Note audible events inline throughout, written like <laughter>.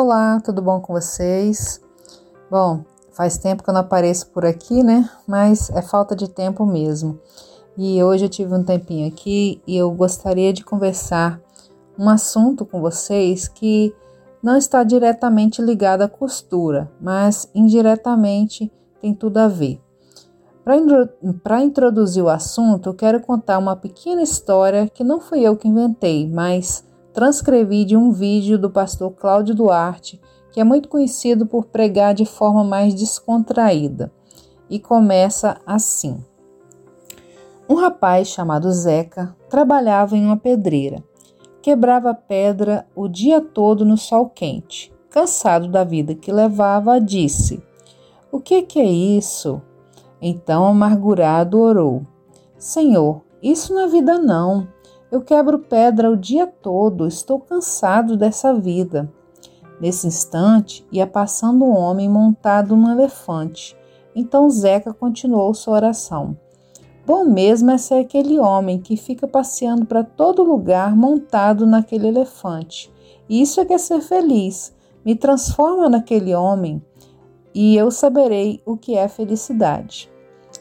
olá, tudo bom com vocês? Bom, faz tempo que eu não apareço por aqui, né? Mas é falta de tempo mesmo. E hoje eu tive um tempinho aqui e eu gostaria de conversar um assunto com vocês que não está diretamente ligado à costura, mas indiretamente tem tudo a ver. Para introduzir o assunto, eu quero contar uma pequena história que não fui eu que inventei, mas transcrevi de um vídeo do pastor Cláudio Duarte, que é muito conhecido por pregar de forma mais descontraída. E começa assim. Um rapaz chamado Zeca trabalhava em uma pedreira. Quebrava pedra o dia todo no sol quente. Cansado da vida que levava, disse: O que, que é isso? Então, amargurado, orou: Senhor, isso não é vida, não. Eu quebro pedra o dia todo, estou cansado dessa vida. Nesse instante, ia passando um homem montado num elefante. Então Zeca continuou sua oração. Bom mesmo é ser aquele homem que fica passeando para todo lugar montado naquele elefante. Isso é que é ser feliz. Me transforma naquele homem e eu saberei o que é felicidade.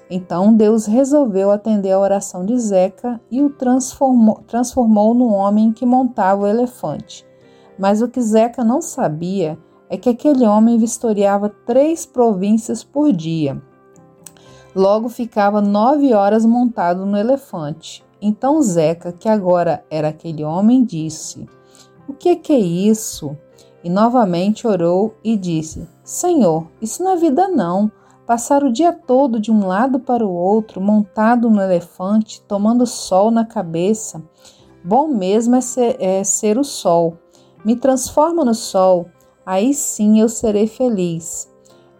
Então Deus resolveu atender a oração de Zeca e o transformou, transformou num homem que montava o elefante. Mas o que Zeca não sabia é que aquele homem vistoriava três províncias por dia. Logo ficava nove horas montado no elefante. Então Zeca, que agora era aquele homem, disse: O que, que é isso? E novamente orou e disse: Senhor, isso não é vida, não. Passar o dia todo de um lado para o outro, montado no elefante, tomando sol na cabeça. Bom mesmo é ser, é ser o sol. Me transforma no sol, aí sim eu serei feliz.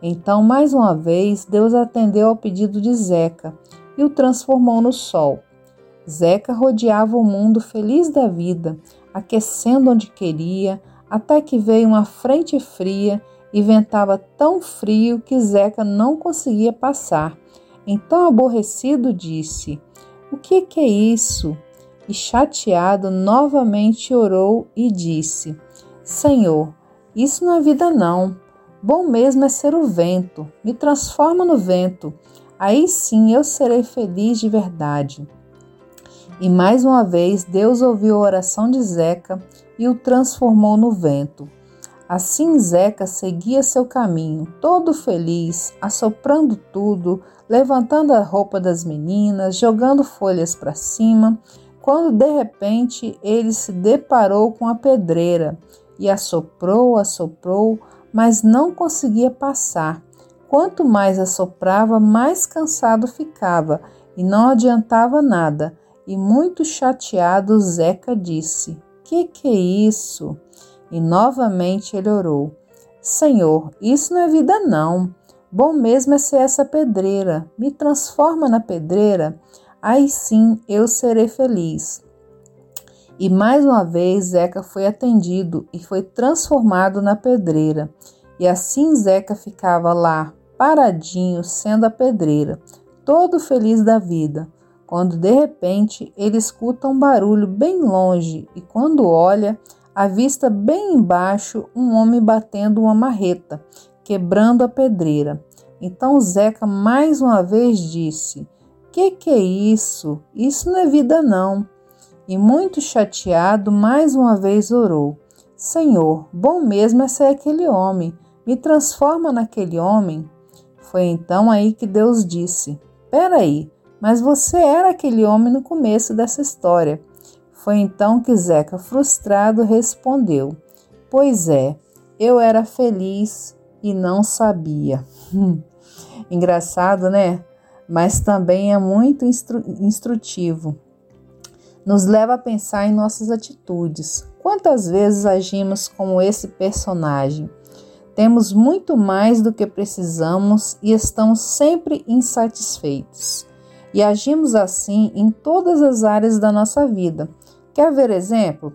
Então, mais uma vez, Deus atendeu ao pedido de Zeca e o transformou no sol. Zeca rodeava o mundo feliz da vida, aquecendo onde queria, até que veio uma frente fria e ventava tão frio que Zeca não conseguia passar. Então, aborrecido, disse: O que, que é isso? E chateado, novamente orou e disse: Senhor, isso não é vida, não. Bom mesmo é ser o vento, me transforma no vento, aí sim eu serei feliz de verdade. E mais uma vez Deus ouviu a oração de Zeca e o transformou no vento. Assim Zeca seguia seu caminho, todo feliz, assoprando tudo, levantando a roupa das meninas, jogando folhas para cima, quando de repente ele se deparou com a pedreira e assoprou, assoprou, mas não conseguia passar. Quanto mais assoprava, mais cansado ficava e não adiantava nada. E muito chateado, Zeca disse: Que que é isso? E novamente ele orou: Senhor, isso não é vida, não. Bom mesmo é ser essa pedreira. Me transforma na pedreira. Aí sim eu serei feliz. E mais uma vez Zeca foi atendido e foi transformado na pedreira. E assim Zeca ficava lá, paradinho, sendo a pedreira, todo feliz da vida, quando de repente ele escuta um barulho bem longe e quando olha, avista bem embaixo um homem batendo uma marreta, quebrando a pedreira. Então Zeca mais uma vez disse: Que que é isso? Isso não é vida não e, muito chateado, mais uma vez orou: Senhor, bom mesmo é ser aquele homem, me transforma naquele homem. Foi então aí que Deus disse: Peraí, mas você era aquele homem no começo dessa história. Foi então que Zeca, frustrado, respondeu: Pois é, eu era feliz e não sabia. <laughs> Engraçado, né? Mas também é muito instru instrutivo nos leva a pensar em nossas atitudes. Quantas vezes agimos como esse personagem? Temos muito mais do que precisamos e estamos sempre insatisfeitos. E agimos assim em todas as áreas da nossa vida. Quer ver exemplo?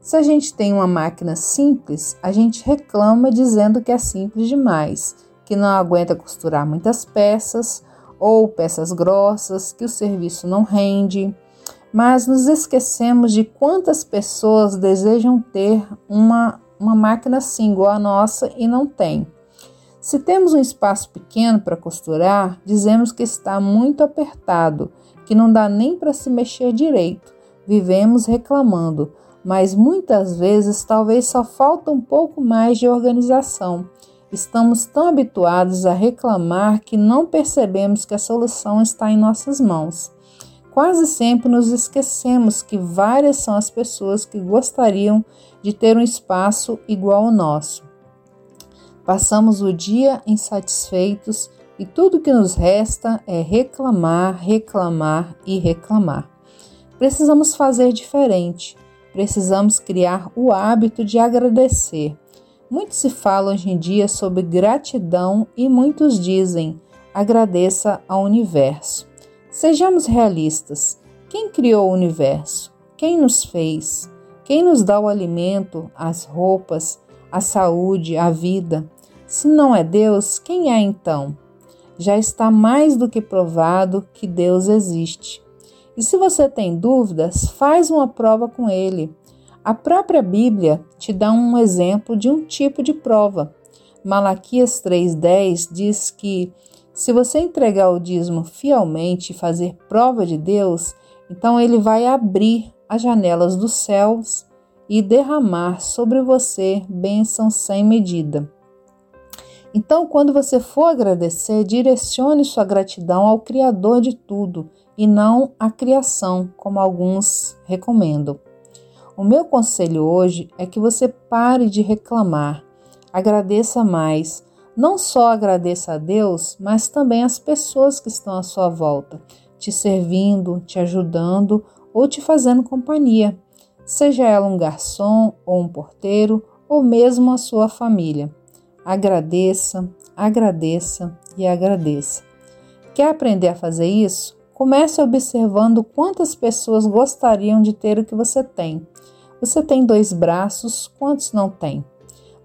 Se a gente tem uma máquina simples, a gente reclama dizendo que é simples demais, que não aguenta costurar muitas peças ou peças grossas, que o serviço não rende mas nos esquecemos de quantas pessoas desejam ter uma uma máquina assim igual a nossa e não tem. Se temos um espaço pequeno para costurar, dizemos que está muito apertado, que não dá nem para se mexer direito. Vivemos reclamando, mas muitas vezes talvez só falta um pouco mais de organização. Estamos tão habituados a reclamar que não percebemos que a solução está em nossas mãos. Quase sempre nos esquecemos que várias são as pessoas que gostariam de ter um espaço igual ao nosso. Passamos o dia insatisfeitos e tudo que nos resta é reclamar, reclamar e reclamar. Precisamos fazer diferente. Precisamos criar o hábito de agradecer. Muito se fala hoje em dia sobre gratidão e muitos dizem: agradeça ao universo. Sejamos realistas. Quem criou o universo? Quem nos fez? Quem nos dá o alimento, as roupas, a saúde, a vida? Se não é Deus, quem é então? Já está mais do que provado que Deus existe. E se você tem dúvidas, faz uma prova com ele. A própria Bíblia te dá um exemplo de um tipo de prova. Malaquias 3,10 diz que se você entregar o dízimo fielmente e fazer prova de Deus, então ele vai abrir as janelas dos céus e derramar sobre você bênçãos sem medida. Então, quando você for agradecer, direcione sua gratidão ao Criador de tudo e não à criação, como alguns recomendam. O meu conselho hoje é que você pare de reclamar, agradeça mais. Não só agradeça a Deus, mas também as pessoas que estão à sua volta, te servindo, te ajudando ou te fazendo companhia, seja ela um garçom ou um porteiro ou mesmo a sua família. Agradeça, agradeça e agradeça. Quer aprender a fazer isso? Comece observando quantas pessoas gostariam de ter o que você tem. Você tem dois braços, quantos não tem?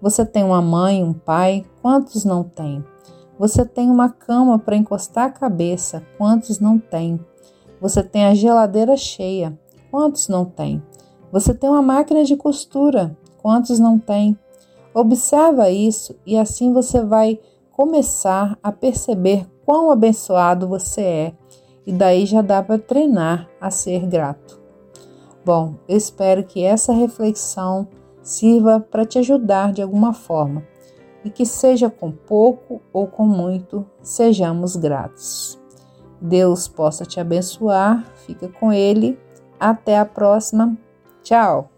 Você tem uma mãe, um pai, quantos não tem? Você tem uma cama para encostar a cabeça, quantos não tem? Você tem a geladeira cheia, quantos não tem? Você tem uma máquina de costura, quantos não tem? Observa isso e assim você vai começar a perceber quão abençoado você é e daí já dá para treinar a ser grato. Bom, eu espero que essa reflexão sirva para te ajudar de alguma forma e que seja com pouco ou com muito, sejamos gratos. Deus possa te abençoar, fica com Ele. Até a próxima. Tchau!